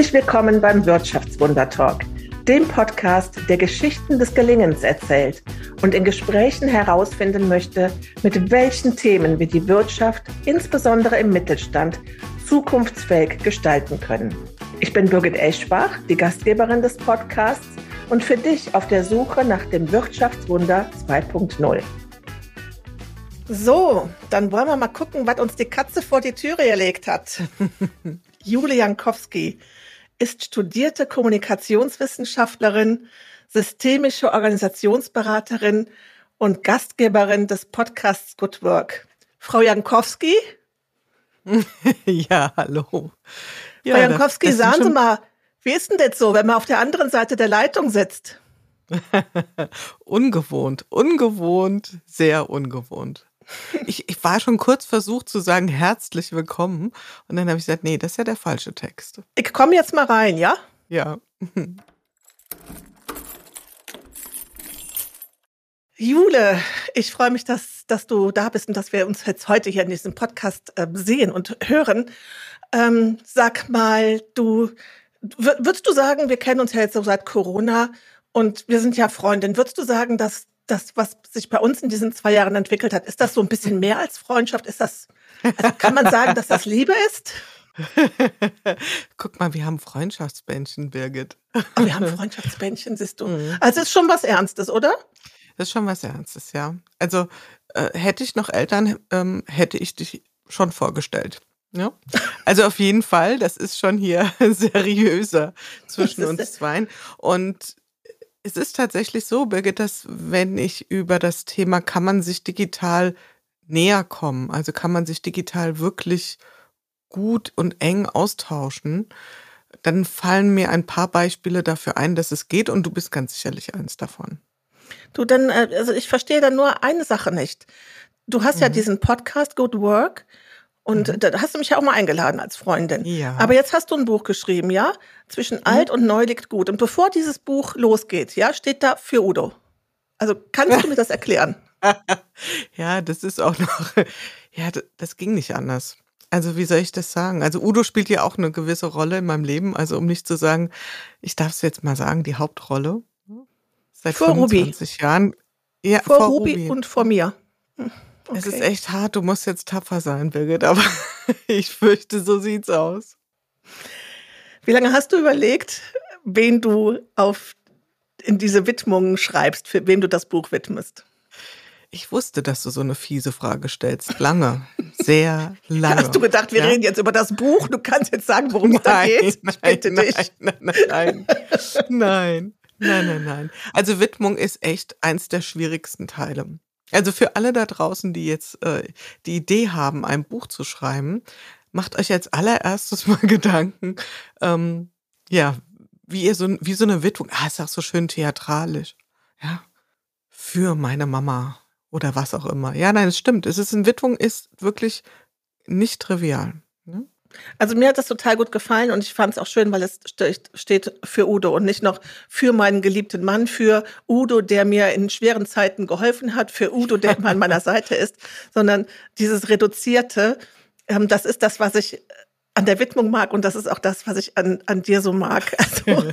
Herzlich willkommen beim Wirtschaftswunder Talk, dem Podcast, der Geschichten des Gelingens erzählt und in Gesprächen herausfinden möchte, mit welchen Themen wir die Wirtschaft, insbesondere im Mittelstand, zukunftsfähig gestalten können. Ich bin Birgit Eschbach, die Gastgeberin des Podcasts und für dich auf der Suche nach dem Wirtschaftswunder 2.0. So, dann wollen wir mal gucken, was uns die Katze vor die Türe gelegt hat. Julia Jankowski ist studierte Kommunikationswissenschaftlerin, systemische Organisationsberaterin und Gastgeberin des Podcasts Good Work. Frau Jankowski? ja, hallo. Ja, Frau Jankowski, sagen Sie mal, wie ist denn das so, wenn man auf der anderen Seite der Leitung sitzt? ungewohnt, ungewohnt, sehr ungewohnt. Ich, ich war schon kurz versucht zu sagen, herzlich willkommen. Und dann habe ich gesagt, nee, das ist ja der falsche Text. Ich komme jetzt mal rein, ja? Ja. Jule, ich freue mich, dass, dass du da bist und dass wir uns jetzt heute hier in diesem Podcast äh, sehen und hören. Ähm, sag mal, du, würdest du sagen, wir kennen uns ja jetzt so seit Corona und wir sind ja Freundin. Würdest du sagen, dass das, was sich bei uns in diesen zwei Jahren entwickelt hat, ist das so ein bisschen mehr als Freundschaft? Ist das, also kann man sagen, dass das Liebe ist? Guck mal, wir haben Freundschaftsbändchen, Birgit. Oh, wir haben Freundschaftsbändchen, siehst du. Mhm. Also ist schon was Ernstes, oder? Das ist schon was Ernstes, ja. Also äh, hätte ich noch Eltern, ähm, hätte ich dich schon vorgestellt. Ja. Also auf jeden Fall, das ist schon hier seriöser zwischen uns zwei. Und es ist tatsächlich so, Birgit, dass wenn ich über das Thema, kann man sich digital näher kommen, also kann man sich digital wirklich gut und eng austauschen, dann fallen mir ein paar Beispiele dafür ein, dass es geht und du bist ganz sicherlich eins davon. Du, dann, äh, also ich verstehe dann nur eine Sache nicht. Du hast mhm. ja diesen Podcast Good Work und mhm. da hast du mich ja auch mal eingeladen als Freundin. Ja. Aber jetzt hast du ein Buch geschrieben, ja? Zwischen mhm. alt und neu liegt gut. Und bevor dieses Buch losgeht, ja, steht da für Udo. Also kannst du mir das erklären? ja, das ist auch noch, ja, das ging nicht anders. Also wie soll ich das sagen? Also Udo spielt ja auch eine gewisse Rolle in meinem Leben. Also um nicht zu sagen, ich darf es jetzt mal sagen, die Hauptrolle. Seit vor 25 Ruby. Jahren. Ja, vor, vor Ruby, Ruby und vor mir. Hm. Okay. Es ist echt hart, du musst jetzt tapfer sein, Birgit, aber ich fürchte, so sieht's aus. Wie lange hast du überlegt, wen du auf in diese Widmungen schreibst, für wem du das Buch widmest? Ich wusste, dass du so eine fiese Frage stellst. Lange. Sehr lange. Hast du gedacht, wir ja? reden jetzt über das Buch? Du kannst jetzt sagen, worum es da geht? Ich bitte nein, dich. Nein, nein, nein. Nein, nein, nein, nein. Also Widmung ist echt eins der schwierigsten Teile. Also für alle da draußen, die jetzt äh, die Idee haben, ein Buch zu schreiben, macht euch als allererstes mal Gedanken, ähm, ja, wie ihr so, wie so eine Witwung, ah, ist auch so schön theatralisch, ja, für meine Mama oder was auch immer. Ja, nein, es stimmt. Es ist eine Witwung ist wirklich nicht trivial. Also mir hat das total gut gefallen und ich fand es auch schön, weil es steht für Udo und nicht noch für meinen geliebten Mann, für Udo, der mir in schweren Zeiten geholfen hat, für Udo, der immer an meiner Seite ist, sondern dieses Reduzierte, ähm, das ist das, was ich an der Widmung mag und das ist auch das, was ich an, an dir so mag. Also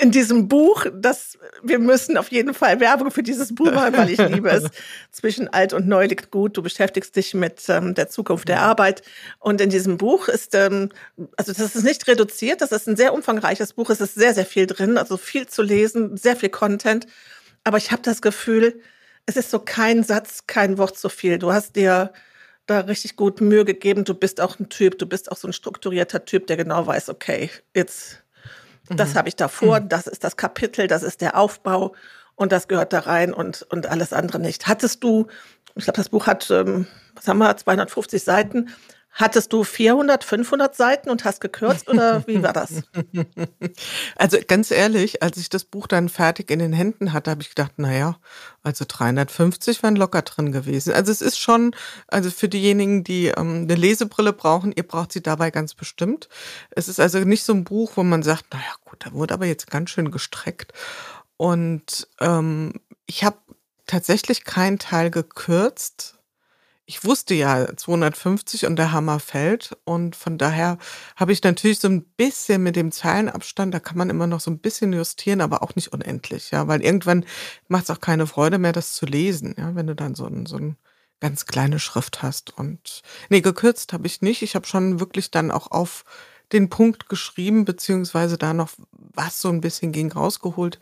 in diesem Buch, das wir müssen auf jeden Fall Werbung für dieses Buch machen, weil ich liebe es. Zwischen alt und neu liegt gut. Du beschäftigst dich mit ähm, der Zukunft der Arbeit und in diesem Buch ist ähm, also das ist nicht reduziert, das ist ein sehr umfangreiches Buch. Es ist sehr sehr viel drin, also viel zu lesen, sehr viel Content. Aber ich habe das Gefühl, es ist so kein Satz, kein Wort zu viel. Du hast dir da richtig gut Mühe gegeben. Du bist auch ein Typ, du bist auch so ein strukturierter Typ, der genau weiß, okay, jetzt, mhm. das habe ich davor, mhm. das ist das Kapitel, das ist der Aufbau und das gehört da rein und, und alles andere nicht. Hattest du, ich glaube, das Buch hat, ähm, was haben wir, 250 Seiten. Hattest du 400, 500 Seiten und hast gekürzt oder wie war das? Also ganz ehrlich, als ich das Buch dann fertig in den Händen hatte, habe ich gedacht, naja, also 350 wären locker drin gewesen. Also es ist schon, also für diejenigen, die ähm, eine Lesebrille brauchen, ihr braucht sie dabei ganz bestimmt. Es ist also nicht so ein Buch, wo man sagt, naja gut, da wurde aber jetzt ganz schön gestreckt. Und ähm, ich habe tatsächlich keinen Teil gekürzt ich wusste ja 250 und der Hammer fällt. Und von daher habe ich natürlich so ein bisschen mit dem Zeilenabstand, da kann man immer noch so ein bisschen justieren, aber auch nicht unendlich, ja, weil irgendwann macht es auch keine Freude mehr, das zu lesen, ja, wenn du dann so ein, so ein ganz kleine Schrift hast. Und nee, gekürzt habe ich nicht. Ich habe schon wirklich dann auch auf den Punkt geschrieben, beziehungsweise da noch was so ein bisschen ging rausgeholt.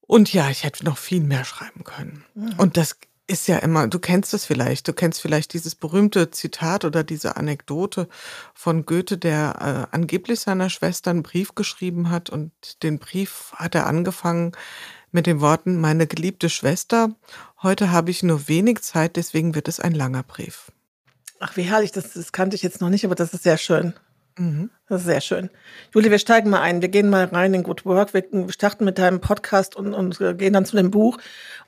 Und ja, ich hätte noch viel mehr schreiben können. Mhm. Und das ist ja immer, du kennst es vielleicht, du kennst vielleicht dieses berühmte Zitat oder diese Anekdote von Goethe, der äh, angeblich seiner Schwester einen Brief geschrieben hat und den Brief hat er angefangen mit den Worten, meine geliebte Schwester, heute habe ich nur wenig Zeit, deswegen wird es ein langer Brief. Ach, wie herrlich, das, das kannte ich jetzt noch nicht, aber das ist sehr schön. Mhm. Das ist sehr schön. Juli, wir steigen mal ein. Wir gehen mal rein in Good Work. Wir starten mit deinem Podcast und, und gehen dann zu dem Buch.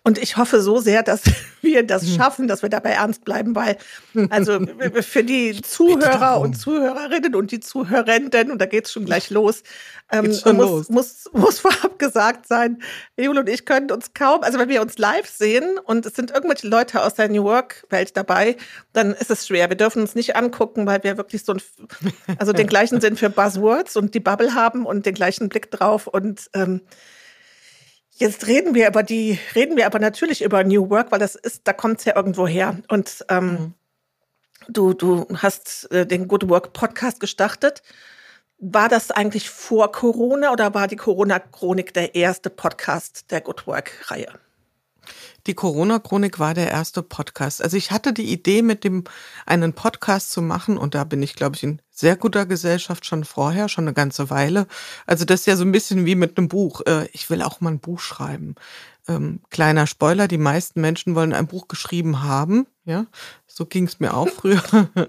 Und ich hoffe so sehr, dass wir das hm. schaffen, dass wir dabei ernst bleiben, weil also für die Zuhörer und Zuhörerinnen und die Zuhörenden, und da geht's schon gleich los, ähm, schon muss, los. Muss, muss vorab gesagt sein, Jule und ich können uns kaum, also wenn wir uns live sehen und es sind irgendwelche Leute aus der New Work-Welt dabei, dann ist es schwer. Wir dürfen uns nicht angucken, weil wir wirklich so ein, also den gleichen Sinn für Buzzwords und die Bubble haben und den gleichen Blick drauf und ähm, Jetzt reden wir über die, reden wir aber natürlich über New Work, weil das ist, da kommt es ja irgendwo her. Und ähm, mhm. du, du hast äh, den Good Work Podcast gestartet. War das eigentlich vor Corona oder war die Corona-Chronik der erste Podcast der Good Work-Reihe? Die Corona-Chronik war der erste Podcast. Also ich hatte die Idee, mit dem einen Podcast zu machen und da bin ich, glaube ich, in sehr guter Gesellschaft schon vorher, schon eine ganze Weile. Also das ist ja so ein bisschen wie mit einem Buch. Äh, ich will auch mal ein Buch schreiben. Ähm, kleiner Spoiler, die meisten Menschen wollen ein Buch geschrieben haben. Ja, so ging es mir auch früher.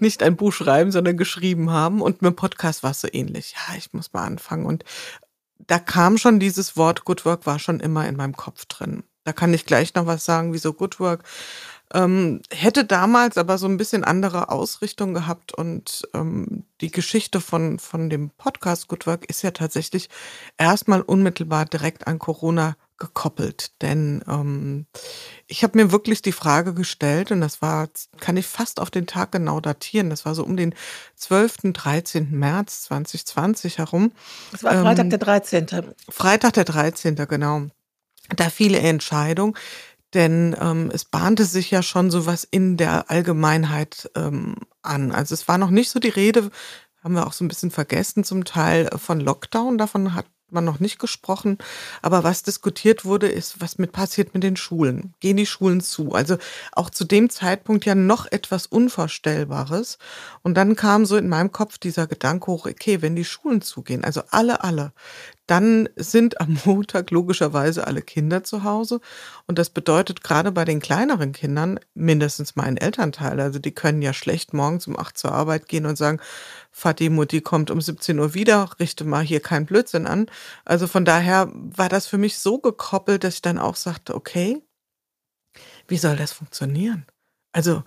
Nicht ein Buch schreiben, sondern geschrieben haben. Und mit dem Podcast war es so ähnlich. Ja, ich muss mal anfangen. Und da kam schon dieses Wort Good Work, war schon immer in meinem Kopf drin. Da kann ich gleich noch was sagen, wieso Good Work. Ähm, hätte damals aber so ein bisschen andere Ausrichtung gehabt und ähm, die Geschichte von, von dem Podcast Good Work ist ja tatsächlich erstmal unmittelbar direkt an Corona gekoppelt. Denn ähm, ich habe mir wirklich die Frage gestellt, und das war, kann ich fast auf den Tag genau datieren, das war so um den 12., 13. März 2020 herum. Das war Freitag ähm, der 13. Freitag der 13. genau da viele Entscheidungen, denn ähm, es bahnte sich ja schon sowas in der Allgemeinheit ähm, an. Also es war noch nicht so die Rede, haben wir auch so ein bisschen vergessen zum Teil äh, von Lockdown, davon hat man noch nicht gesprochen. Aber was diskutiert wurde, ist, was mit passiert mit den Schulen? Gehen die Schulen zu? Also auch zu dem Zeitpunkt ja noch etwas Unvorstellbares. Und dann kam so in meinem Kopf dieser Gedanke hoch, okay, wenn die Schulen zugehen, also alle, alle, dann sind am Montag logischerweise alle Kinder zu Hause. Und das bedeutet gerade bei den kleineren Kindern, mindestens mein Elternteil, also die können ja schlecht morgens um acht zur Arbeit gehen und sagen, Vati, Mutti kommt um 17 Uhr wieder, richte mal hier keinen Blödsinn an. Also von daher war das für mich so gekoppelt, dass ich dann auch sagte, okay, wie soll das funktionieren? Also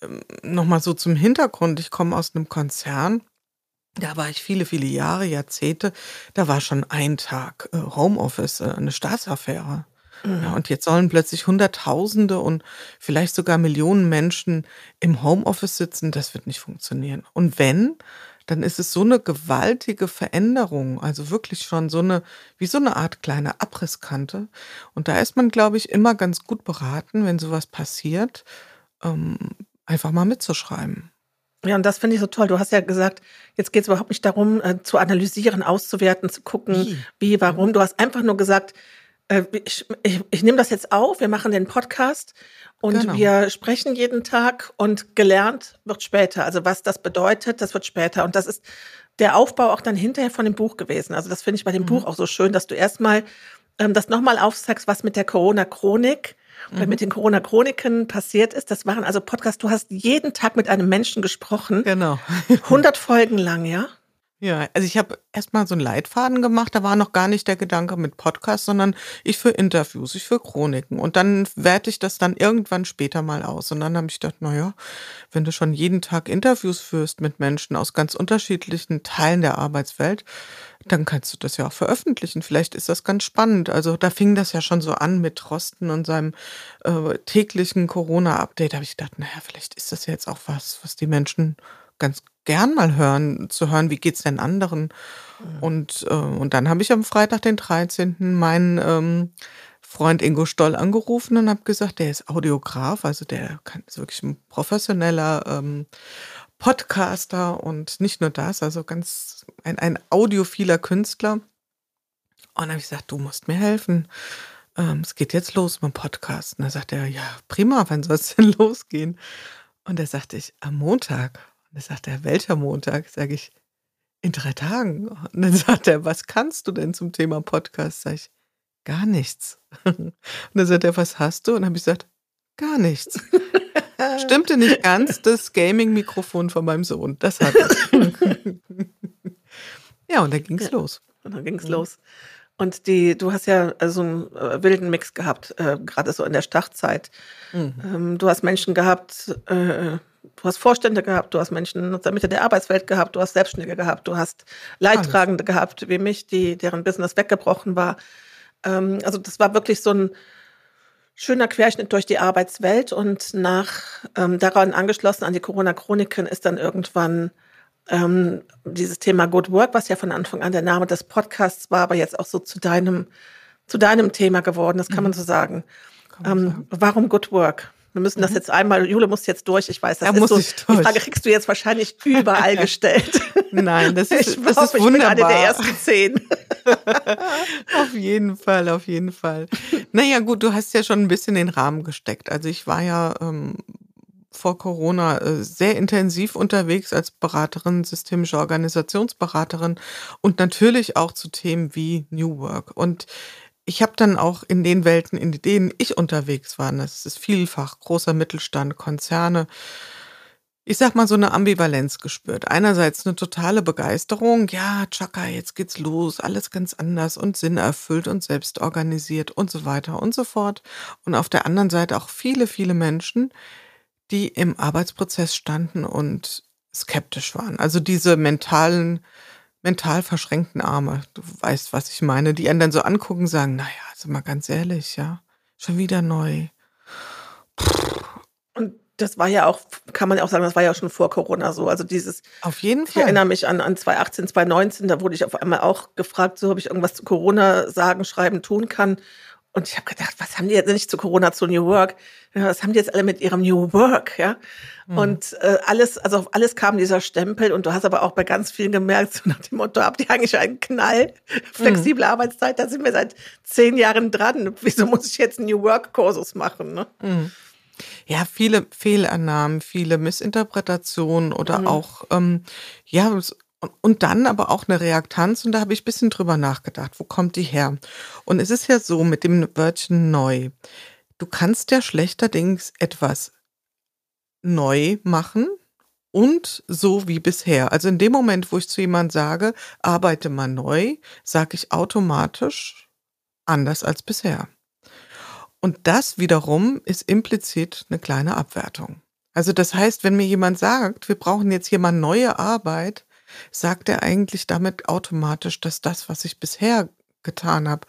ähm, nochmal so zum Hintergrund, ich komme aus einem Konzern, da war ich viele, viele Jahre, Jahrzehnte. Da war schon ein Tag äh, Homeoffice, äh, eine Staatsaffäre. Mhm. Ja, und jetzt sollen plötzlich Hunderttausende und vielleicht sogar Millionen Menschen im Homeoffice sitzen. Das wird nicht funktionieren. Und wenn, dann ist es so eine gewaltige Veränderung, also wirklich schon so eine, wie so eine Art kleine Abrisskante. Und da ist man, glaube ich, immer ganz gut beraten, wenn sowas passiert, ähm, einfach mal mitzuschreiben. Ja, und das finde ich so toll. Du hast ja gesagt, jetzt geht es überhaupt nicht darum, äh, zu analysieren, auszuwerten, zu gucken, wie, wie warum. Du hast einfach nur gesagt, äh, ich, ich, ich nehme das jetzt auf, wir machen den Podcast und genau. wir sprechen jeden Tag und gelernt wird später. Also was das bedeutet, das wird später. Und das ist der Aufbau auch dann hinterher von dem Buch gewesen. Also das finde ich bei dem mhm. Buch auch so schön, dass du erstmal ähm, das nochmal aufzeigst, was mit der Corona-Chronik mhm. mit den Corona-Chroniken passiert ist. Das waren also Podcasts, du hast jeden Tag mit einem Menschen gesprochen. Genau. 100 Folgen lang, ja? Ja, also ich habe erstmal so einen Leitfaden gemacht, da war noch gar nicht der Gedanke mit Podcast, sondern ich für Interviews, ich für Chroniken. Und dann werte ich das dann irgendwann später mal aus. Und dann habe ich gedacht, naja, wenn du schon jeden Tag Interviews führst mit Menschen aus ganz unterschiedlichen Teilen der Arbeitswelt, dann kannst du das ja auch veröffentlichen. Vielleicht ist das ganz spannend. Also da fing das ja schon so an mit Trosten und seinem äh, täglichen Corona-Update. Da habe ich gedacht, naja, vielleicht ist das jetzt auch was, was die Menschen ganz gern mal hören, zu hören, wie geht's denn anderen. Mhm. Und, äh, und dann habe ich am Freitag, den 13., meinen ähm, Freund Ingo Stoll angerufen und habe gesagt, der ist Audiograf, also der kann, ist wirklich ein professioneller ähm, Podcaster und nicht nur das, also ganz ein, ein audiophiler Künstler. Und dann habe ich gesagt, du musst mir helfen. Ähm, es geht jetzt los mit dem Podcast. Und dann sagt er, ja, prima, wann soll es denn losgehen? Und da sagte ich, am Montag. Und dann sagt er, welcher Montag? Sage ich, in drei Tagen. Und dann sagt er, was kannst du denn zum Thema Podcast? Sag ich, gar nichts. Und dann sagt er, was hast du? Und dann habe ich gesagt, gar nichts. Stimmte nicht ganz, das Gaming-Mikrofon von meinem Sohn. Das hat Ja, und dann ging es ja, los. Und dann ging es mhm. los. Und die, du hast ja so einen äh, wilden Mix gehabt, äh, gerade so in der Startzeit. Mhm. Ähm, du hast Menschen gehabt, äh, du hast Vorstände gehabt, du hast Menschen aus der Mitte der Arbeitswelt gehabt, du hast Selbstständige gehabt, du hast Leidtragende Alles. gehabt, wie mich, die, deren Business weggebrochen war. Ähm, also das war wirklich so ein schöner Querschnitt durch die Arbeitswelt und nach ähm, daran angeschlossen an die Corona-Chroniken ist dann irgendwann ähm, dieses Thema Good Work, was ja von Anfang an der Name des Podcasts war, aber jetzt auch so zu deinem, zu deinem Thema geworden, das kann mhm. man so sagen. Man ähm, sagen. Warum Good Work? Wir müssen mhm. das jetzt einmal, Jule muss jetzt durch, ich weiß, das da ist so, die Frage kriegst du jetzt wahrscheinlich überall gestellt. Nein, das ist, ich das hoffe, ist wunderbar. Ich bin eine der ersten zehn. auf jeden Fall, auf jeden Fall. Naja, gut, du hast ja schon ein bisschen den Rahmen gesteckt. Also ich war ja ähm, vor Corona äh, sehr intensiv unterwegs als Beraterin, systemische Organisationsberaterin und natürlich auch zu Themen wie New Work. Und ich habe dann auch in den Welten, in denen ich unterwegs war, das ist vielfach großer Mittelstand, Konzerne, ich sag mal, so eine Ambivalenz gespürt. Einerseits eine totale Begeisterung, ja, Chaka, jetzt geht's los, alles ganz anders und sinnerfüllt und selbst organisiert und so weiter und so fort. Und auf der anderen Seite auch viele, viele Menschen, die im Arbeitsprozess standen und skeptisch waren. Also diese mentalen, mental verschränkten Arme, du weißt, was ich meine, die einen dann so angucken, sagen, naja, also mal ganz ehrlich, ja, schon wieder neu. Und das war ja auch, kann man ja auch sagen, das war ja schon vor Corona so. Also dieses. Auf jeden Fall. Ich erinnere mich an, an 2018, 2019, da wurde ich auf einmal auch gefragt, so ob ich irgendwas zu Corona sagen, schreiben, tun kann. Und ich habe gedacht, was haben die jetzt nicht zu Corona, zu New Work? Was haben die jetzt alle mit ihrem New Work, ja? Mhm. Und äh, alles, also auf alles kam dieser Stempel und du hast aber auch bei ganz vielen gemerkt, so nach dem Motto, habt ihr eigentlich einen Knall? Flexible mhm. Arbeitszeit, da sind wir seit zehn Jahren dran. Wieso muss ich jetzt New Work-Kursus machen? Ne? Mhm. Ja, viele Fehlannahmen, viele Missinterpretationen oder mhm. auch, ähm, ja, und dann aber auch eine Reaktanz und da habe ich ein bisschen drüber nachgedacht, wo kommt die her? Und es ist ja so mit dem Wörtchen neu. Du kannst ja schlechterdings etwas neu machen und so wie bisher. Also in dem Moment, wo ich zu jemandem sage, arbeite mal neu, sage ich automatisch anders als bisher. Und das wiederum ist implizit eine kleine Abwertung. Also das heißt, wenn mir jemand sagt, wir brauchen jetzt hier mal neue Arbeit, sagt er eigentlich damit automatisch, dass das, was ich bisher getan habe,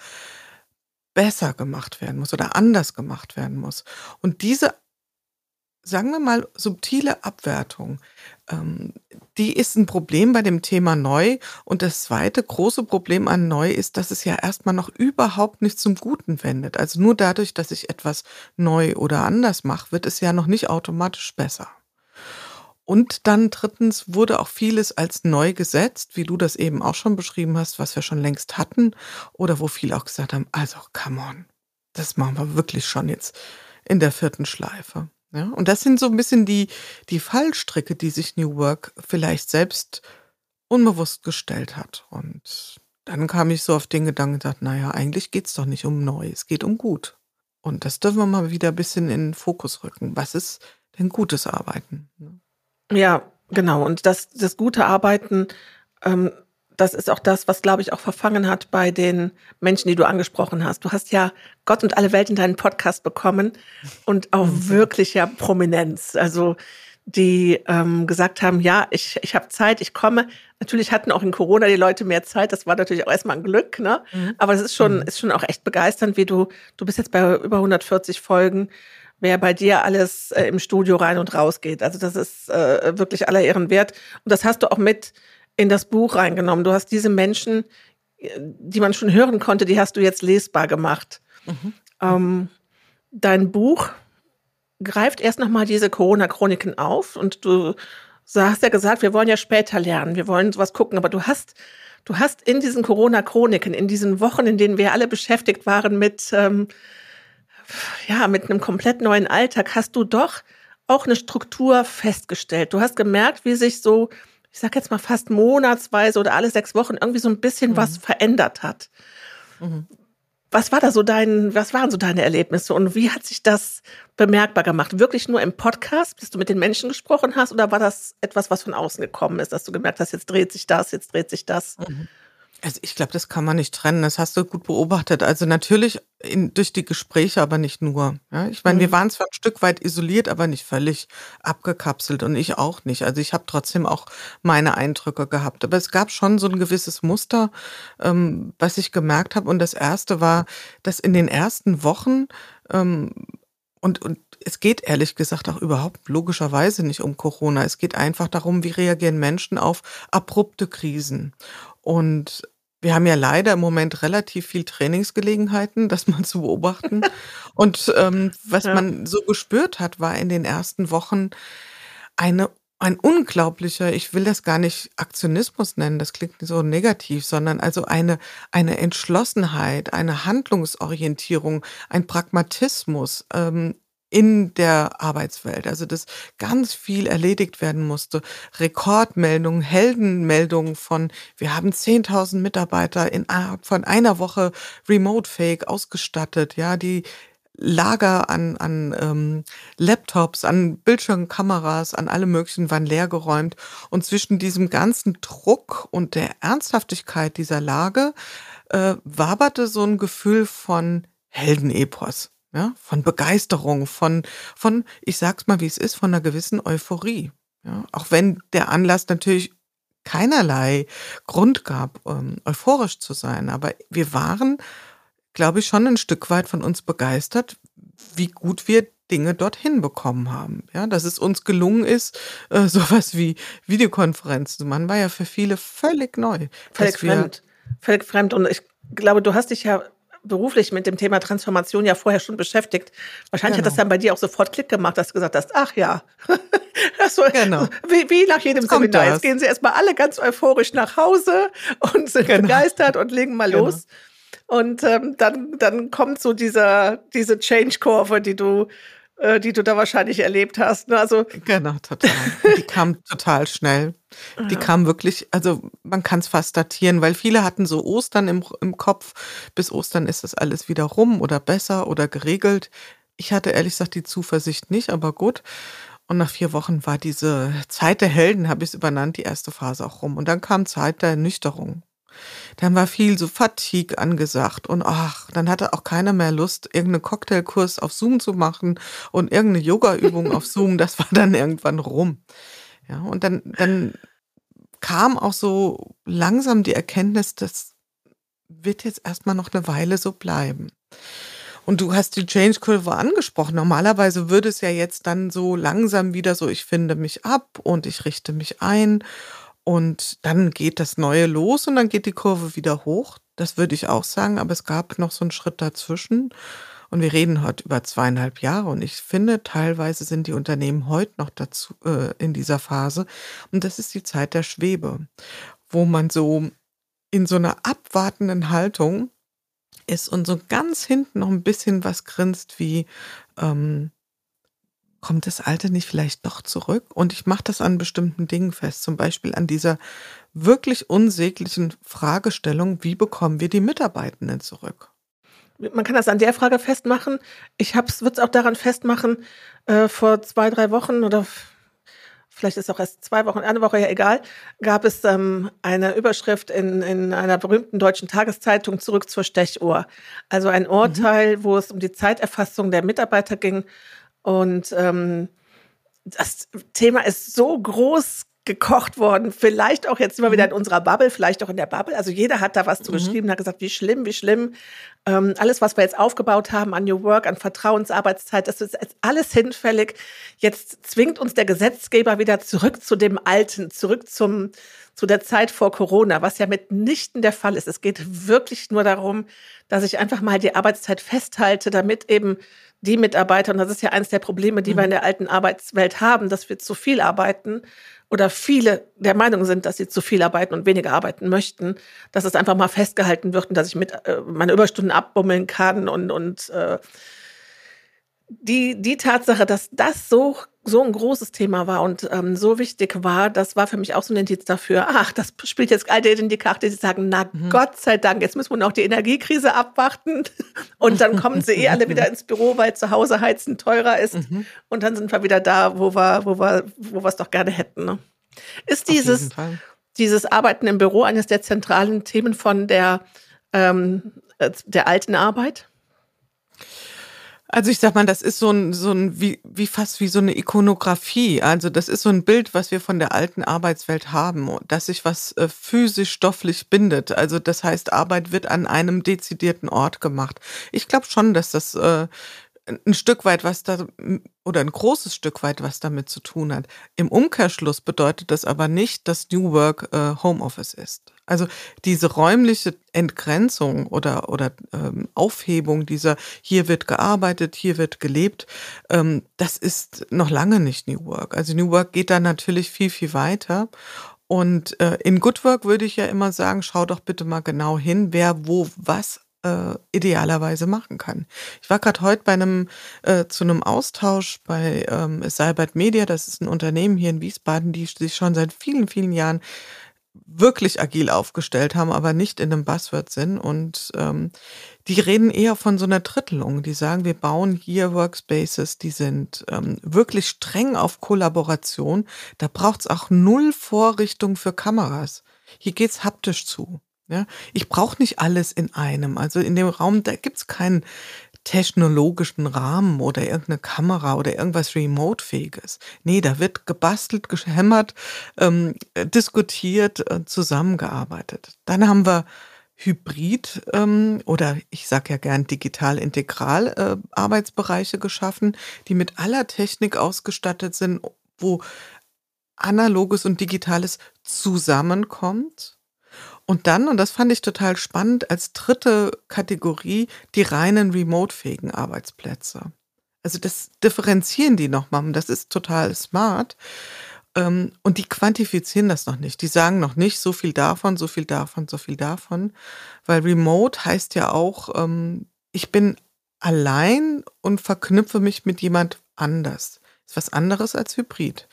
besser gemacht werden muss oder anders gemacht werden muss. Und diese, sagen wir mal, subtile Abwertung, ähm, die ist ein Problem bei dem Thema neu. Und das zweite große Problem an neu ist, dass es ja erstmal noch überhaupt nicht zum Guten wendet. Also nur dadurch, dass ich etwas neu oder anders mache, wird es ja noch nicht automatisch besser. Und dann drittens wurde auch vieles als neu gesetzt, wie du das eben auch schon beschrieben hast, was wir schon längst hatten oder wo viele auch gesagt haben, also come on, das machen wir wirklich schon jetzt in der vierten Schleife. Ja, und das sind so ein bisschen die, die Fallstricke, die sich New Work vielleicht selbst unbewusst gestellt hat. Und dann kam ich so auf den Gedanken und dachte, naja, eigentlich geht's doch nicht um neu, es geht um gut. Und das dürfen wir mal wieder ein bisschen in den Fokus rücken. Was ist denn gutes Arbeiten? Ja, genau. Und das, das gute Arbeiten ähm, das ist auch das, was, glaube ich, auch verfangen hat bei den Menschen, die du angesprochen hast. Du hast ja Gott und alle Welt in deinen Podcast bekommen und auch mhm. wirklich ja Prominenz. Also die ähm, gesagt haben, ja, ich, ich habe Zeit, ich komme. Natürlich hatten auch in Corona die Leute mehr Zeit, das war natürlich auch erstmal ein Glück, ne? Mhm. Aber es ist schon, mhm. ist schon auch echt begeisternd, wie du, du bist jetzt bei über 140 Folgen, wer bei dir alles äh, im Studio rein und raus geht. Also das ist äh, wirklich aller Ehren wert. Und das hast du auch mit in das Buch reingenommen. Du hast diese Menschen, die man schon hören konnte, die hast du jetzt lesbar gemacht. Mhm. Ähm, dein Buch greift erst nochmal diese Corona-Chroniken auf und du, du hast ja gesagt, wir wollen ja später lernen, wir wollen sowas gucken, aber du hast, du hast in diesen Corona-Chroniken, in diesen Wochen, in denen wir alle beschäftigt waren mit, ähm, ja, mit einem komplett neuen Alltag, hast du doch auch eine Struktur festgestellt. Du hast gemerkt, wie sich so, ich sag jetzt mal fast monatsweise oder alle sechs Wochen irgendwie so ein bisschen mhm. was verändert hat. Mhm. Was war da so dein, was waren so deine Erlebnisse und wie hat sich das bemerkbar gemacht? Wirklich nur im Podcast, bis du mit den Menschen gesprochen hast oder war das etwas, was von außen gekommen ist, dass du gemerkt hast, jetzt dreht sich das, jetzt dreht sich das? Mhm. Also ich glaube, das kann man nicht trennen. Das hast du gut beobachtet. Also natürlich in, durch die Gespräche, aber nicht nur. Ja, ich meine, mhm. wir waren zwar ein Stück weit isoliert, aber nicht völlig abgekapselt und ich auch nicht. Also ich habe trotzdem auch meine Eindrücke gehabt. Aber es gab schon so ein gewisses Muster, ähm, was ich gemerkt habe. Und das erste war, dass in den ersten Wochen ähm, und, und es geht ehrlich gesagt auch überhaupt logischerweise nicht um Corona. Es geht einfach darum, wie reagieren Menschen auf abrupte Krisen. Und wir haben ja leider im Moment relativ viel Trainingsgelegenheiten, das mal zu beobachten. Und ähm, was ja. man so gespürt hat, war in den ersten Wochen eine ein unglaublicher, ich will das gar nicht Aktionismus nennen, das klingt so negativ, sondern also eine, eine Entschlossenheit, eine Handlungsorientierung, ein Pragmatismus, ähm, in der Arbeitswelt. Also dass ganz viel erledigt werden musste. Rekordmeldungen, Heldenmeldungen von, wir haben 10.000 Mitarbeiter in, von einer Woche remote-fähig ausgestattet. Ja, die Lager an, an ähm, Laptops, an Bildschirmkameras, an alle möglichen waren leergeräumt. Und zwischen diesem ganzen Druck und der Ernsthaftigkeit dieser Lage äh, waberte so ein Gefühl von Heldenepos ja, von Begeisterung, von, von, ich sag's mal, wie es ist, von einer gewissen Euphorie. Ja, auch wenn der Anlass natürlich keinerlei Grund gab, ähm, euphorisch zu sein. Aber wir waren, glaube ich, schon ein Stück weit von uns begeistert, wie gut wir Dinge dorthin bekommen haben. Ja, dass es uns gelungen ist, äh, sowas wie Videokonferenzen. Man war ja für viele völlig neu. Völlig fremd. Völlig fremd. Und ich glaube, du hast dich ja beruflich mit dem Thema Transformation ja vorher schon beschäftigt. Wahrscheinlich genau. hat das genau. dann bei dir auch sofort Klick gemacht, dass du gesagt hast, ach ja. so, genau. wie, wie nach jedem Kommt Seminar. Das. Jetzt gehen sie erstmal alle ganz euphorisch nach Hause und sind genau. begeistert und legen mal genau. los. Und ähm, dann, dann kommt so dieser, diese Change-Kurve, die du die du da wahrscheinlich erlebt hast. Ne? Also genau, total. Die kam total schnell. Die kam wirklich, also man kann es fast datieren, weil viele hatten so Ostern im, im Kopf. Bis Ostern ist das alles wieder rum oder besser oder geregelt. Ich hatte ehrlich gesagt die Zuversicht nicht, aber gut. Und nach vier Wochen war diese Zeit der Helden, habe ich es übernannt, die erste Phase auch rum. Und dann kam Zeit der Ernüchterung. Dann war viel so Fatigue angesagt und ach, dann hatte auch keiner mehr Lust, irgendeinen Cocktailkurs auf Zoom zu machen und irgendeine Yoga-Übung auf Zoom. Das war dann irgendwann rum. Ja, und dann, dann kam auch so langsam die Erkenntnis, das wird jetzt erstmal noch eine Weile so bleiben. Und du hast die Change Curve angesprochen. Normalerweise würde es ja jetzt dann so langsam wieder so, ich finde mich ab und ich richte mich ein und dann geht das Neue los und dann geht die Kurve wieder hoch. Das würde ich auch sagen, aber es gab noch so einen Schritt dazwischen. Und wir reden heute über zweieinhalb Jahre. Und ich finde, teilweise sind die Unternehmen heute noch dazu äh, in dieser Phase. Und das ist die Zeit der Schwebe, wo man so in so einer abwartenden Haltung ist und so ganz hinten noch ein bisschen was grinst wie, ähm, kommt das Alte nicht vielleicht doch zurück? Und ich mache das an bestimmten Dingen fest, zum Beispiel an dieser wirklich unsäglichen Fragestellung, wie bekommen wir die Mitarbeitenden zurück? Man kann das an der Frage festmachen. Ich würde es auch daran festmachen, äh, vor zwei, drei Wochen oder vielleicht ist auch erst zwei Wochen, eine Woche ja egal, gab es ähm, eine Überschrift in, in einer berühmten deutschen Tageszeitung zurück zur Stechuhr. Also ein Urteil, mhm. wo es um die Zeiterfassung der Mitarbeiter ging. Und ähm, das Thema ist so groß gekocht worden. Vielleicht auch jetzt immer wieder in mhm. unserer Bubble, vielleicht auch in der Bubble. Also jeder hat da was zu mhm. geschrieben, hat gesagt, wie schlimm, wie schlimm. Ähm, alles, was wir jetzt aufgebaut haben an New Work, an Vertrauensarbeitszeit, das ist jetzt alles hinfällig. Jetzt zwingt uns der Gesetzgeber wieder zurück zu dem Alten, zurück zum, zu der Zeit vor Corona, was ja mitnichten der Fall ist. Es geht wirklich nur darum, dass ich einfach mal die Arbeitszeit festhalte, damit eben die Mitarbeiter, und das ist ja eines der Probleme, die mhm. wir in der alten Arbeitswelt haben, dass wir zu viel arbeiten oder viele der Meinung sind, dass sie zu viel arbeiten und weniger arbeiten möchten, dass es einfach mal festgehalten wird und dass ich mit äh, meine Überstunden abbummeln kann und, und äh, die, die Tatsache, dass das so, so ein großes Thema war und ähm, so wichtig war, das war für mich auch so ein Indiz dafür, ach, das spielt jetzt all denen in die Karte, die sagen, na mhm. Gott sei Dank, jetzt müssen wir noch die Energiekrise abwarten und dann kommen sie eh alle wieder ins Büro, weil zu Hause heizen teurer ist mhm. und dann sind wir wieder da, wo wir, wo wir, wo wir es doch gerne hätten. Ne? Ist dieses, dieses Arbeiten im Büro eines der zentralen Themen von der, ähm, äh, der alten Arbeit? Also ich sag mal, das ist so ein, so ein wie, wie fast wie so eine Ikonografie. Also das ist so ein Bild, was wir von der alten Arbeitswelt haben, dass sich was äh, physisch stofflich bindet. Also das heißt, Arbeit wird an einem dezidierten Ort gemacht. Ich glaube schon, dass das äh, ein Stück weit was da oder ein großes Stück weit was damit zu tun hat. Im Umkehrschluss bedeutet das aber nicht, dass New Work äh, Homeoffice ist. Also diese räumliche Entgrenzung oder oder ähm, Aufhebung dieser hier wird gearbeitet, hier wird gelebt, ähm, das ist noch lange nicht New Work. Also New Work geht da natürlich viel viel weiter. Und äh, in Good Work würde ich ja immer sagen, schau doch bitte mal genau hin, wer wo was äh, idealerweise machen kann. Ich war gerade heute bei einem äh, zu einem Austausch bei ähm, Seibert Media, das ist ein Unternehmen hier in Wiesbaden, die sich schon seit vielen, vielen Jahren wirklich agil aufgestellt haben, aber nicht in einem Buzzword-Sinn. Und ähm, die reden eher von so einer Drittelung. Die sagen, wir bauen hier Workspaces, die sind ähm, wirklich streng auf Kollaboration. Da braucht's auch null Vorrichtung für Kameras. Hier geht's haptisch zu. Ja, ich brauche nicht alles in einem. Also in dem Raum, da gibt's keinen technologischen Rahmen oder irgendeine Kamera oder irgendwas Remote-fähiges. Nee, da wird gebastelt, gehämmert, ähm, diskutiert, äh, zusammengearbeitet. Dann haben wir Hybrid ähm, oder ich sage ja gern digital integral äh, Arbeitsbereiche geschaffen, die mit aller Technik ausgestattet sind, wo analoges und digitales zusammenkommt und dann, und das fand ich total spannend, als dritte Kategorie die reinen remote-fähigen Arbeitsplätze. Also das differenzieren die nochmal und das ist total smart. Ähm, und die quantifizieren das noch nicht. Die sagen noch nicht so viel davon, so viel davon, so viel davon. Weil remote heißt ja auch, ähm, ich bin allein und verknüpfe mich mit jemand anders. Ist was anderes als Hybrid.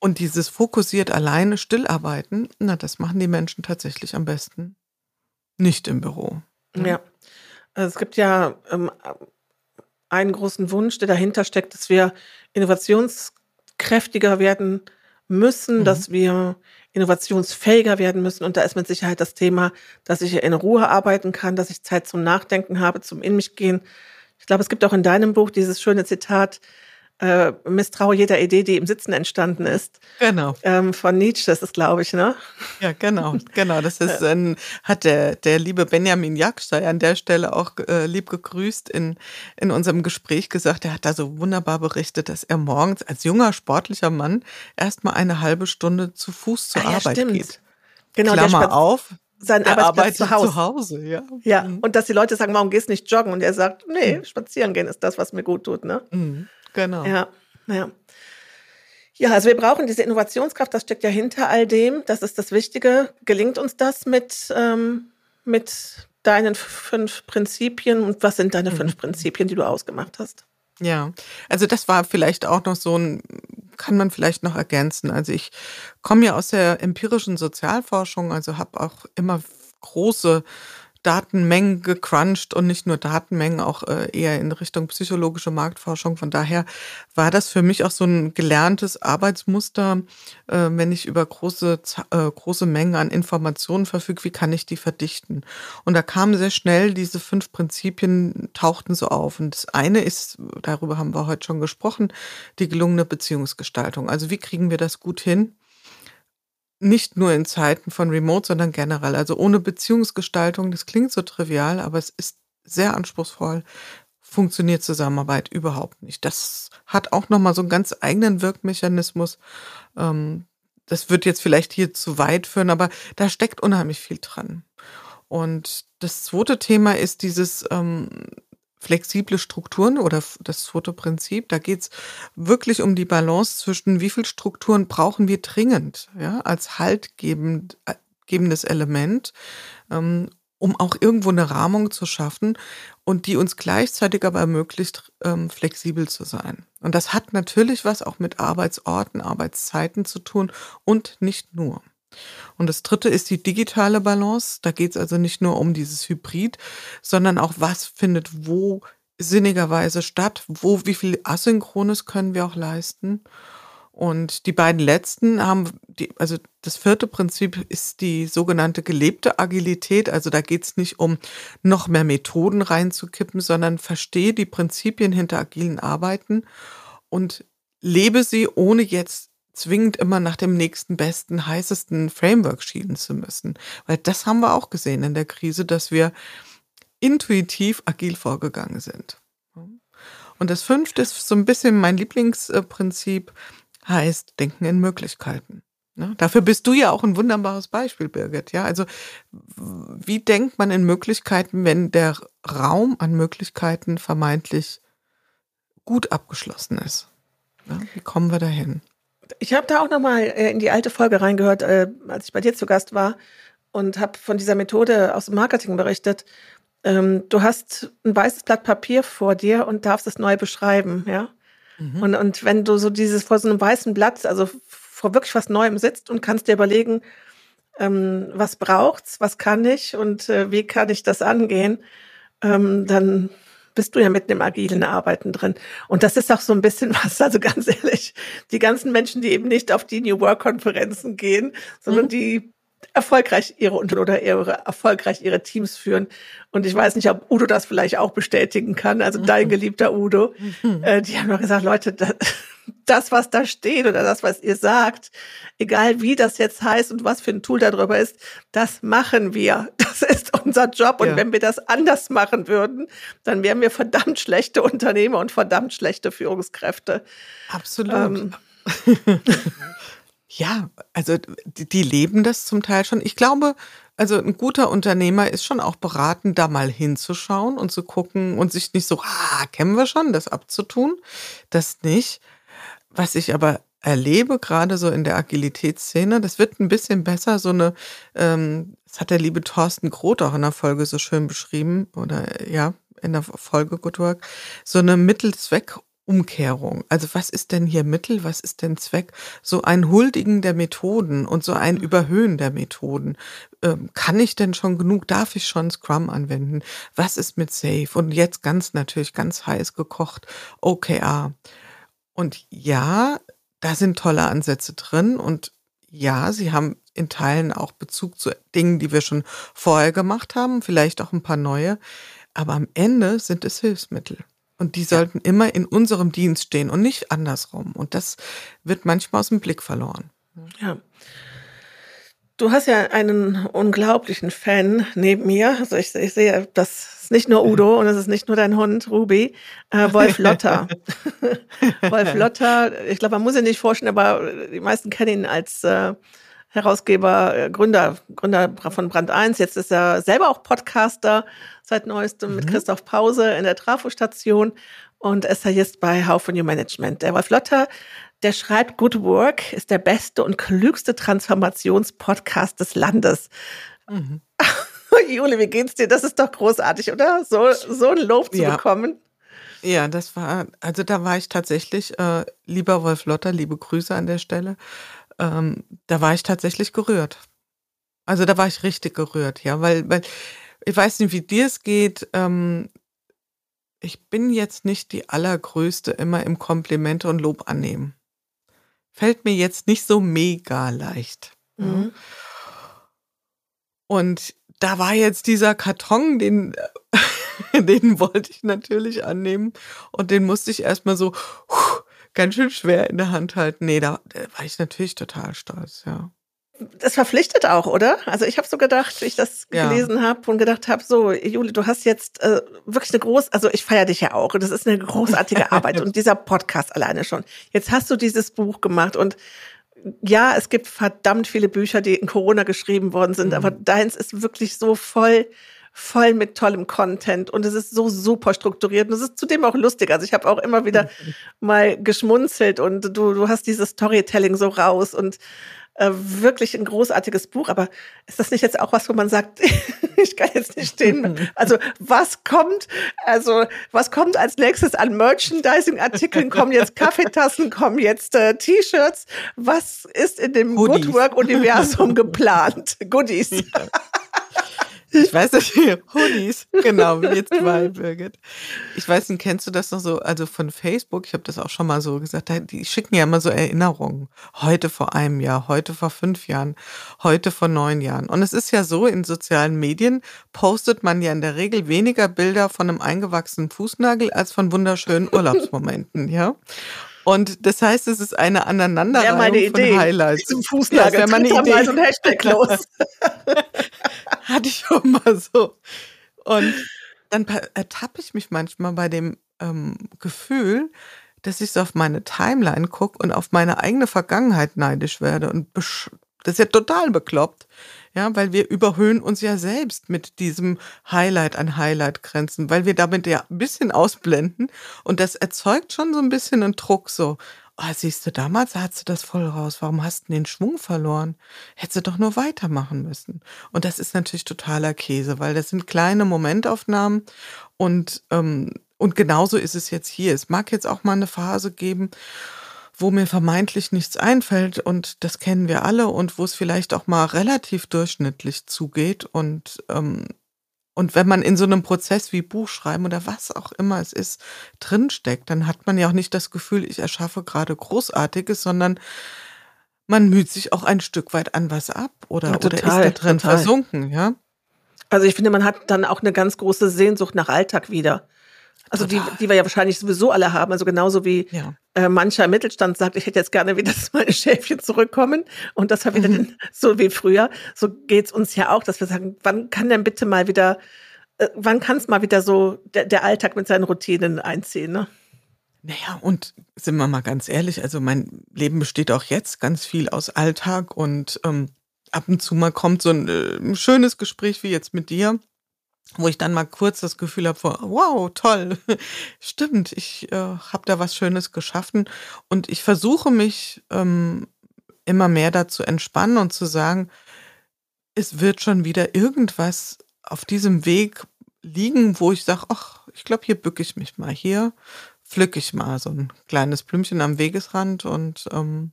Und dieses fokussiert alleine Stillarbeiten, na, das machen die Menschen tatsächlich am besten nicht im Büro. Ja. Also es gibt ja ähm, einen großen Wunsch, der dahinter steckt, dass wir innovationskräftiger werden müssen, mhm. dass wir innovationsfähiger werden müssen. Und da ist mit Sicherheit das Thema, dass ich in Ruhe arbeiten kann, dass ich Zeit zum Nachdenken habe, zum In mich gehen. Ich glaube, es gibt auch in deinem Buch dieses schöne Zitat, äh, misstraue jeder Idee, die im Sitzen entstanden ist. Genau. Ähm, von Nietzsche, das ist, glaube ich, ne? Ja, genau, genau. Das ist ein, hat der, der liebe Benjamin Jakstein an der Stelle auch äh, lieb gegrüßt in, in unserem Gespräch gesagt. Er hat da so wunderbar berichtet, dass er morgens als junger sportlicher Mann erstmal eine halbe Stunde zu Fuß zur ah, ja, Arbeit stimmt. geht. Genau, Klammer auf, sein Arbeitsplatz zu Hause. zu Hause. ja. Ja, mhm. und dass die Leute sagen, warum gehst du nicht joggen? Und er sagt, nee, mhm. spazieren gehen ist das, was mir gut tut, ne? Mhm. Genau. Ja, ja. Ja, also wir brauchen diese Innovationskraft, das steckt ja hinter all dem. Das ist das Wichtige. Gelingt uns das mit, ähm, mit deinen fünf Prinzipien? Und was sind deine fünf mhm. Prinzipien, die du ausgemacht hast? Ja, also das war vielleicht auch noch so ein, kann man vielleicht noch ergänzen. Also ich komme ja aus der empirischen Sozialforschung, also habe auch immer große Datenmengen gecrunched und nicht nur Datenmengen, auch äh, eher in Richtung psychologische Marktforschung. Von daher war das für mich auch so ein gelerntes Arbeitsmuster, äh, wenn ich über große, äh, große Mengen an Informationen verfüge, wie kann ich die verdichten? Und da kamen sehr schnell diese fünf Prinzipien, tauchten so auf. Und das eine ist, darüber haben wir heute schon gesprochen, die gelungene Beziehungsgestaltung. Also wie kriegen wir das gut hin? Nicht nur in Zeiten von Remote, sondern generell. Also ohne Beziehungsgestaltung, das klingt so trivial, aber es ist sehr anspruchsvoll, funktioniert Zusammenarbeit überhaupt nicht. Das hat auch nochmal so einen ganz eigenen Wirkmechanismus. Ähm, das wird jetzt vielleicht hier zu weit führen, aber da steckt unheimlich viel dran. Und das zweite Thema ist dieses ähm, flexible Strukturen oder das Fotoprinzip. Da geht es wirklich um die Balance zwischen, wie viel Strukturen brauchen wir dringend, ja, als haltgebendes äh, Element, ähm, um auch irgendwo eine Rahmung zu schaffen und die uns gleichzeitig aber ermöglicht, ähm, flexibel zu sein. Und das hat natürlich was auch mit Arbeitsorten, Arbeitszeiten zu tun und nicht nur. Und das dritte ist die digitale Balance. Da geht es also nicht nur um dieses Hybrid, sondern auch, was findet wo sinnigerweise statt, wo, wie viel Asynchrones können wir auch leisten. Und die beiden letzten haben, die, also das vierte Prinzip ist die sogenannte gelebte Agilität. Also da geht es nicht um noch mehr Methoden reinzukippen, sondern verstehe die Prinzipien hinter agilen Arbeiten und lebe sie, ohne jetzt zwingend immer nach dem nächsten besten, heißesten Framework schielen zu müssen. Weil das haben wir auch gesehen in der Krise, dass wir intuitiv agil vorgegangen sind. Und das fünfte ist so ein bisschen mein Lieblingsprinzip, heißt Denken in Möglichkeiten. Ne? Dafür bist du ja auch ein wunderbares Beispiel, Birgit. Ja, also wie denkt man in Möglichkeiten, wenn der Raum an Möglichkeiten vermeintlich gut abgeschlossen ist? Ja, wie kommen wir dahin? Ich habe da auch noch mal äh, in die alte Folge reingehört, äh, als ich bei dir zu Gast war und habe von dieser Methode aus dem Marketing berichtet. Ähm, du hast ein weißes Blatt Papier vor dir und darfst es neu beschreiben, ja. Mhm. Und, und wenn du so dieses vor so einem weißen Blatt, also vor wirklich was Neuem sitzt und kannst dir überlegen, ähm, was braucht's, was kann ich und äh, wie kann ich das angehen, ähm, dann bist du ja mitten im agilen Arbeiten drin. Und das ist auch so ein bisschen was, also ganz ehrlich, die ganzen Menschen, die eben nicht auf die New Work Konferenzen gehen, sondern mhm. die erfolgreich ihre oder ihre erfolgreich ihre Teams führen. Und ich weiß nicht, ob Udo das vielleicht auch bestätigen kann. Also dein mhm. geliebter Udo, mhm. äh, die haben doch gesagt, Leute, das, das, was da steht oder das, was ihr sagt, egal wie das jetzt heißt und was für ein Tool darüber ist, das machen wir. Das ist unser Job. Und ja. wenn wir das anders machen würden, dann wären wir verdammt schlechte Unternehmer und verdammt schlechte Führungskräfte. Absolut. Ähm, Ja, also die, die leben das zum Teil schon. Ich glaube, also ein guter Unternehmer ist schon auch beraten, da mal hinzuschauen und zu gucken und sich nicht so, ah, kennen wir schon, das abzutun. Das nicht. Was ich aber erlebe, gerade so in der Agilitätsszene, das wird ein bisschen besser, so eine, ähm, das hat der liebe Thorsten Groth auch in der Folge so schön beschrieben, oder ja, in der Folge Good Work, so eine Mittelzweck Umkehrung. Also was ist denn hier Mittel, was ist denn Zweck? So ein Huldigen der Methoden und so ein Überhöhen der Methoden. Ähm, kann ich denn schon genug? Darf ich schon Scrum anwenden? Was ist mit Safe? Und jetzt ganz natürlich ganz heiß gekocht OKR. Und ja, da sind tolle Ansätze drin und ja, sie haben in Teilen auch Bezug zu Dingen, die wir schon vorher gemacht haben, vielleicht auch ein paar neue. Aber am Ende sind es Hilfsmittel. Und die sollten ja. immer in unserem Dienst stehen und nicht andersrum. Und das wird manchmal aus dem Blick verloren. Ja. Du hast ja einen unglaublichen Fan neben mir. Also ich, ich sehe, das ist nicht nur Udo und es ist nicht nur dein Hund, Ruby. Äh, Wolf Lotter. Wolf Lotter, ich glaube, man muss ihn nicht forschen, aber die meisten kennen ihn als äh, Herausgeber, äh, Gründer, Gründer von Brand 1. Jetzt ist er selber auch Podcaster seit neuestem mhm. mit Christoph Pause in der Trafostation und Essayist bei How for New Management. Der Wolf Lotter, der schreibt Good Work, ist der beste und klügste Transformationspodcast des Landes. Mhm. Jule, wie geht's dir? Das ist doch großartig, oder? So, so ein Lob zu ja. bekommen. Ja, das war, also da war ich tatsächlich, äh, lieber Wolf Lotter, liebe Grüße an der Stelle ähm, da war ich tatsächlich gerührt. Also da war ich richtig gerührt, ja, weil, weil ich weiß nicht, wie dir es geht. Ähm, ich bin jetzt nicht die allergrößte immer im Komplimente und Lob annehmen. Fällt mir jetzt nicht so mega leicht. Mhm. Und da war jetzt dieser Karton, den, den wollte ich natürlich annehmen. Und den musste ich erstmal so ganz schön schwer in der Hand halten. Nee, da, da war ich natürlich total stolz, ja das verpflichtet auch, oder? Also ich habe so gedacht, wie ich das ja. gelesen habe und gedacht habe, so Juli, du hast jetzt äh, wirklich eine groß, also ich feiere dich ja auch. Das ist eine großartige Arbeit und dieser Podcast alleine schon. Jetzt hast du dieses Buch gemacht und ja, es gibt verdammt viele Bücher, die in Corona geschrieben worden sind, mhm. aber deins ist wirklich so voll voll mit tollem Content und es ist so super strukturiert und es ist zudem auch lustig. Also ich habe auch immer wieder mal geschmunzelt und du, du hast dieses Storytelling so raus und äh, wirklich ein großartiges Buch. Aber ist das nicht jetzt auch was, wo man sagt, ich kann jetzt nicht stehen? Also was kommt? Also was kommt als nächstes an Merchandising-Artikeln? Kommen jetzt Kaffeetassen? Kommen jetzt äh, T-Shirts? Was ist in dem Good Work-Universum geplant? Goodies. Ich weiß nicht, Hoodies, genau, wir zwei, Birgit. Ich weiß nicht, kennst du das noch so, also von Facebook, ich habe das auch schon mal so gesagt, die schicken ja immer so Erinnerungen. Heute vor einem Jahr, heute vor fünf Jahren, heute vor neun Jahren. Und es ist ja so, in sozialen Medien postet man ja in der Regel weniger Bilder von einem eingewachsenen Fußnagel als von wunderschönen Urlaubsmomenten, ja. Und das heißt, es ist eine Aneinanderreihung meine Idee. von Highlights. Zum Fußnagel. Ja, das meine Idee. Mal so ein Hashtag los. Hatte ich schon mal so. Und dann ertappe ich mich manchmal bei dem ähm, Gefühl, dass ich so auf meine Timeline gucke und auf meine eigene Vergangenheit neidisch werde. Und das ist ja total bekloppt. Ja, weil wir überhöhen uns ja selbst mit diesem Highlight an Highlight-Grenzen, weil wir damit ja ein bisschen ausblenden. Und das erzeugt schon so ein bisschen einen Druck so. Oh, siehst du, damals hast du das voll raus. Warum hast du den Schwung verloren? Hättest du doch nur weitermachen müssen. Und das ist natürlich totaler Käse, weil das sind kleine Momentaufnahmen und, ähm, und genauso ist es jetzt hier. Es mag jetzt auch mal eine Phase geben, wo mir vermeintlich nichts einfällt und das kennen wir alle und wo es vielleicht auch mal relativ durchschnittlich zugeht und ähm, und wenn man in so einem Prozess wie Buchschreiben oder was auch immer es ist, drinsteckt, dann hat man ja auch nicht das Gefühl, ich erschaffe gerade Großartiges, sondern man müht sich auch ein Stück weit an was ab oder, ja, total, oder ist da drin total. versunken, ja. Also ich finde, man hat dann auch eine ganz große Sehnsucht nach Alltag wieder. Also die, die wir ja wahrscheinlich sowieso alle haben. Also genauso wie ja. äh, mancher Mittelstand sagt, ich hätte jetzt gerne wieder, dass meine Schäfchen zurückkommen und das war wieder den, so wie früher. So geht's uns ja auch, dass wir sagen, wann kann denn bitte mal wieder, äh, wann kann es mal wieder so der, der Alltag mit seinen Routinen einziehen, ne? Naja, und sind wir mal ganz ehrlich, also mein Leben besteht auch jetzt ganz viel aus Alltag und ähm, ab und zu mal kommt so ein, äh, ein schönes Gespräch wie jetzt mit dir wo ich dann mal kurz das Gefühl habe, wow, toll, stimmt, ich äh, habe da was Schönes geschaffen. Und ich versuche mich ähm, immer mehr dazu entspannen und zu sagen, es wird schon wieder irgendwas auf diesem Weg liegen, wo ich sage, ach, ich glaube, hier bücke ich mich mal, hier pflücke ich mal so ein kleines Blümchen am Wegesrand und ähm,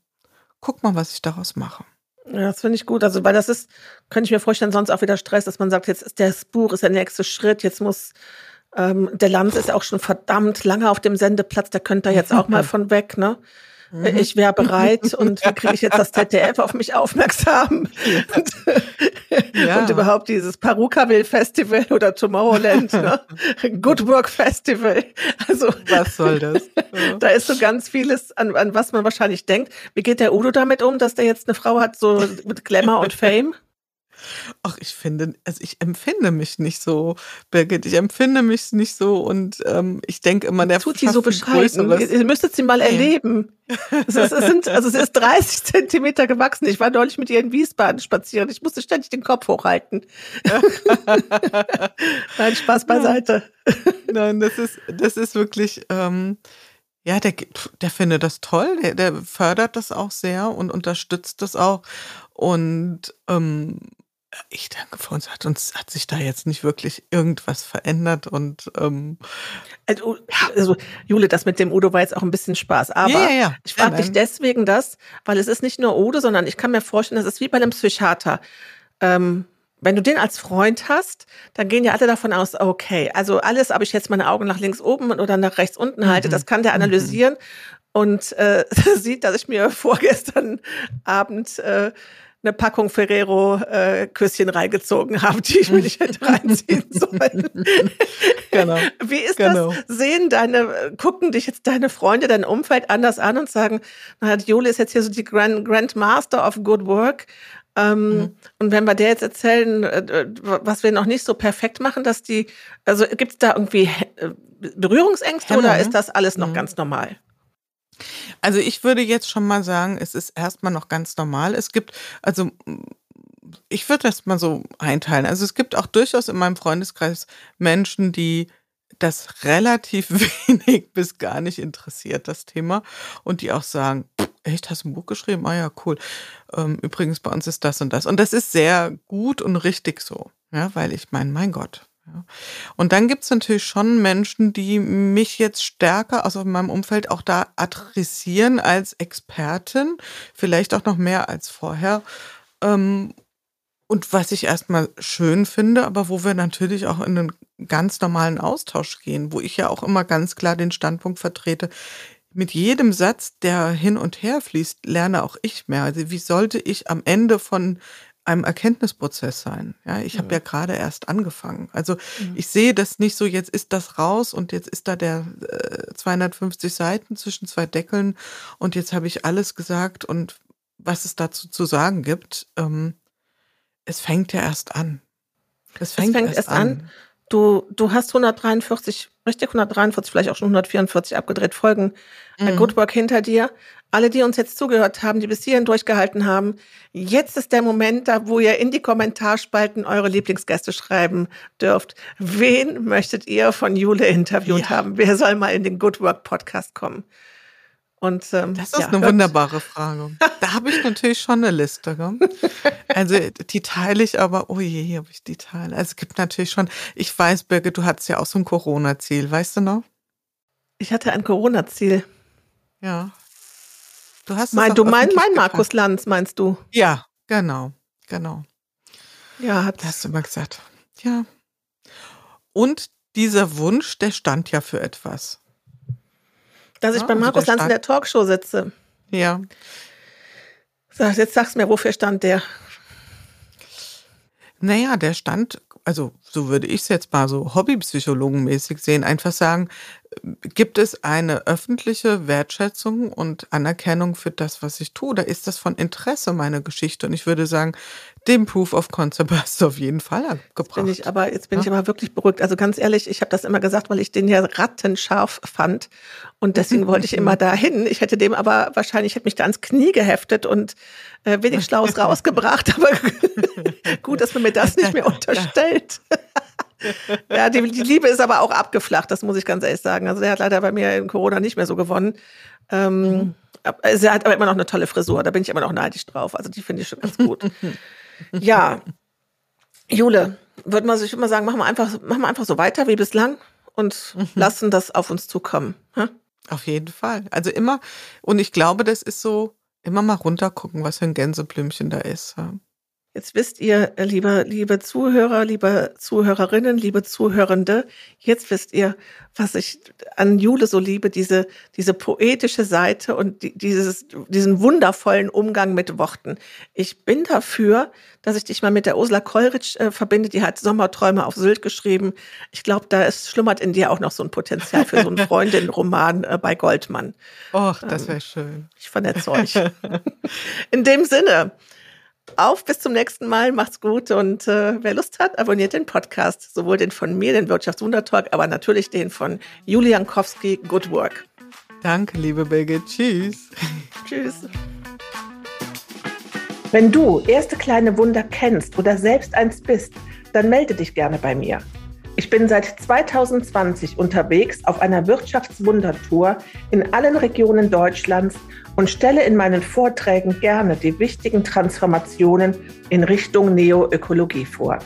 guck mal, was ich daraus mache. Ja, das finde ich gut. Also, weil das ist, könnte ich mir vorstellen, sonst auch wieder Stress, dass man sagt, jetzt ist das Buch, ist der nächste Schritt, jetzt muss, ähm, der Lanz ist auch schon verdammt lange auf dem Sendeplatz, der könnte da jetzt auch mal von weg, ne? Mhm. Ich wäre bereit und wie kriege ich jetzt das ZDF auf mich aufmerksam? Und, ja. und überhaupt dieses Parukaville Festival oder Tomorrowland, ne? Good Work Festival. Also was soll das? Ja. Da ist so ganz vieles, an, an was man wahrscheinlich denkt. Wie geht der Udo damit um, dass der jetzt eine Frau hat, so mit Glamour und Fame? Ach, ich finde, also ich empfinde mich nicht so, Birgit. Ich empfinde mich nicht so und ähm, ich denke immer, der tut sie so bescheiden. Ihr müsstet sie mal ja. erleben. Ist, es, sind, also es ist 30 Zentimeter gewachsen. Ich war neulich mit ihr in Wiesbaden spazieren. Ich musste ständig den Kopf hochhalten. Nein, Spaß beiseite. Nein, das ist, das ist wirklich. Ähm, ja, der, der findet das toll, der, der fördert das auch sehr und unterstützt das auch. Und ähm, ich denke, für uns hat uns hat sich da jetzt nicht wirklich irgendwas verändert und ähm, also, also Jule, das mit dem Udo war jetzt auch ein bisschen Spaß, aber ja, ja, ich frage dich deswegen das, weil es ist nicht nur Udo, sondern ich kann mir vorstellen, das ist wie bei einem Psychiater. Ähm, wenn du den als Freund hast, dann gehen ja alle davon aus, okay, also alles, ob ich jetzt meine Augen nach links oben oder nach rechts unten halte, mhm. das kann der mhm. analysieren mhm. und äh, sieht, dass ich mir vorgestern Abend äh, eine Packung Ferrero äh, Küsschen reingezogen habe, die ich mir nicht hätte reinziehen sollen. genau. Wie ist genau. das? Sehen deine, gucken dich jetzt deine Freunde, dein Umfeld anders an und sagen, na, Jule ist jetzt hier so die Grand, Grand Master of Good Work. Ähm, mhm. Und wenn wir der jetzt erzählen, äh, was wir noch nicht so perfekt machen, dass die, also gibt es da irgendwie äh, Berührungsängste oder ist das alles noch mhm. ganz normal? Also ich würde jetzt schon mal sagen, es ist erstmal noch ganz normal. Es gibt, also ich würde das mal so einteilen. Also es gibt auch durchaus in meinem Freundeskreis Menschen, die das relativ wenig bis gar nicht interessiert, das Thema. Und die auch sagen, echt, hast du ein Buch geschrieben? Ah ja, cool. Ähm, übrigens, bei uns ist das und das. Und das ist sehr gut und richtig so. Ja, weil ich meine, mein Gott. Und dann gibt es natürlich schon Menschen, die mich jetzt stärker, also in meinem Umfeld, auch da adressieren als Expertin, vielleicht auch noch mehr als vorher. Ähm, und was ich erstmal schön finde, aber wo wir natürlich auch in einen ganz normalen Austausch gehen, wo ich ja auch immer ganz klar den Standpunkt vertrete, mit jedem Satz, der hin und her fließt, lerne auch ich mehr. Also wie sollte ich am Ende von einem Erkenntnisprozess sein. Ja, ich habe ja gerade erst angefangen. Also mhm. ich sehe das nicht so, jetzt ist das raus und jetzt ist da der äh, 250 Seiten zwischen zwei Deckeln und jetzt habe ich alles gesagt und was es dazu zu sagen gibt. Ähm, es fängt ja erst an. Es fängt, es fängt erst, erst an. an. Du, du hast 143, richtig 143, vielleicht auch schon 144 abgedreht Folgen mhm. Good Work hinter dir alle, die uns jetzt zugehört haben, die bis hierhin durchgehalten haben, jetzt ist der Moment da, wo ihr in die Kommentarspalten eure Lieblingsgäste schreiben dürft. Wen möchtet ihr von Jule interviewt ja. haben? Wer soll mal in den Good Work Podcast kommen? Und, ähm, das ist ja, eine wunderbare Frage. Da habe ich natürlich schon eine Liste. Gell? Also die teile ich aber, oh je, hier habe ich die teile. Also es gibt natürlich schon, ich weiß, Birgit, du hattest ja auch so ein Corona-Ziel, weißt du noch? Ich hatte ein Corona-Ziel. Ja, Du hast mein, du mein, mein Markus Lanz, meinst du? Ja, genau, genau. Ja, hat hast du mal gesagt. Ja. Und dieser Wunsch, der stand ja für etwas. Dass ich ja, bei Markus Lanz in der Talkshow sitze. Ja. Jetzt sagst du mir, wofür stand der? Naja, der stand, also so würde ich es jetzt mal so hobbypsychologenmäßig sehen, einfach sagen, Gibt es eine öffentliche Wertschätzung und Anerkennung für das, was ich tue? Oder ist das von Interesse meine Geschichte? Und ich würde sagen, den Proof of Concept hast du auf jeden Fall gebracht. Bin ich aber, jetzt bin ja? ich aber wirklich beruhigt. Also ganz ehrlich, ich habe das immer gesagt, weil ich den ja rattenscharf fand. Und deswegen wollte ich immer dahin. Ich hätte dem aber wahrscheinlich, hätte mich da ans Knie geheftet und äh, wenig Schlaues rausgebracht. Aber gut, dass man mir das nicht mehr unterstellt ja, die, die, Liebe ist aber auch abgeflacht, das muss ich ganz ehrlich sagen. Also der hat leider bei mir in Corona nicht mehr so gewonnen. Ähm, mhm. Er hat aber immer noch eine tolle Frisur, da bin ich immer noch neidisch drauf. Also die finde ich schon ganz gut. Ja, Jule, würde man sich immer sagen, machen wir einfach, machen wir einfach so weiter wie bislang und mhm. lassen das auf uns zukommen. Ha? Auf jeden Fall. Also immer, und ich glaube, das ist so, immer mal runtergucken, was für ein Gänseblümchen da ist. Ja? Jetzt wisst ihr, liebe, liebe Zuhörer, liebe Zuhörerinnen, liebe Zuhörende, jetzt wisst ihr, was ich an Jule so liebe, diese, diese poetische Seite und die, dieses, diesen wundervollen Umgang mit Worten. Ich bin dafür, dass ich dich mal mit der Ursula Kollrich äh, verbinde, die hat Sommerträume auf Sylt geschrieben. Ich glaube, da ist, schlummert in dir auch noch so ein Potenzial für so einen Freundin-Roman äh, bei Goldmann. Och, das wäre ähm, schön. Ich vernetze euch. in dem Sinne, auf, bis zum nächsten Mal. Macht's gut und äh, wer Lust hat, abonniert den Podcast. Sowohl den von mir, den Wirtschaftswundertalk, aber natürlich den von Julian Kowski, Good Work. Danke, liebe Birgit. Tschüss. Tschüss. Wenn du erste kleine Wunder kennst oder selbst eins bist, dann melde dich gerne bei mir. Ich bin seit 2020 unterwegs auf einer Wirtschaftswundertour in allen Regionen Deutschlands und stelle in meinen Vorträgen gerne die wichtigen Transformationen in Richtung Neoökologie vor.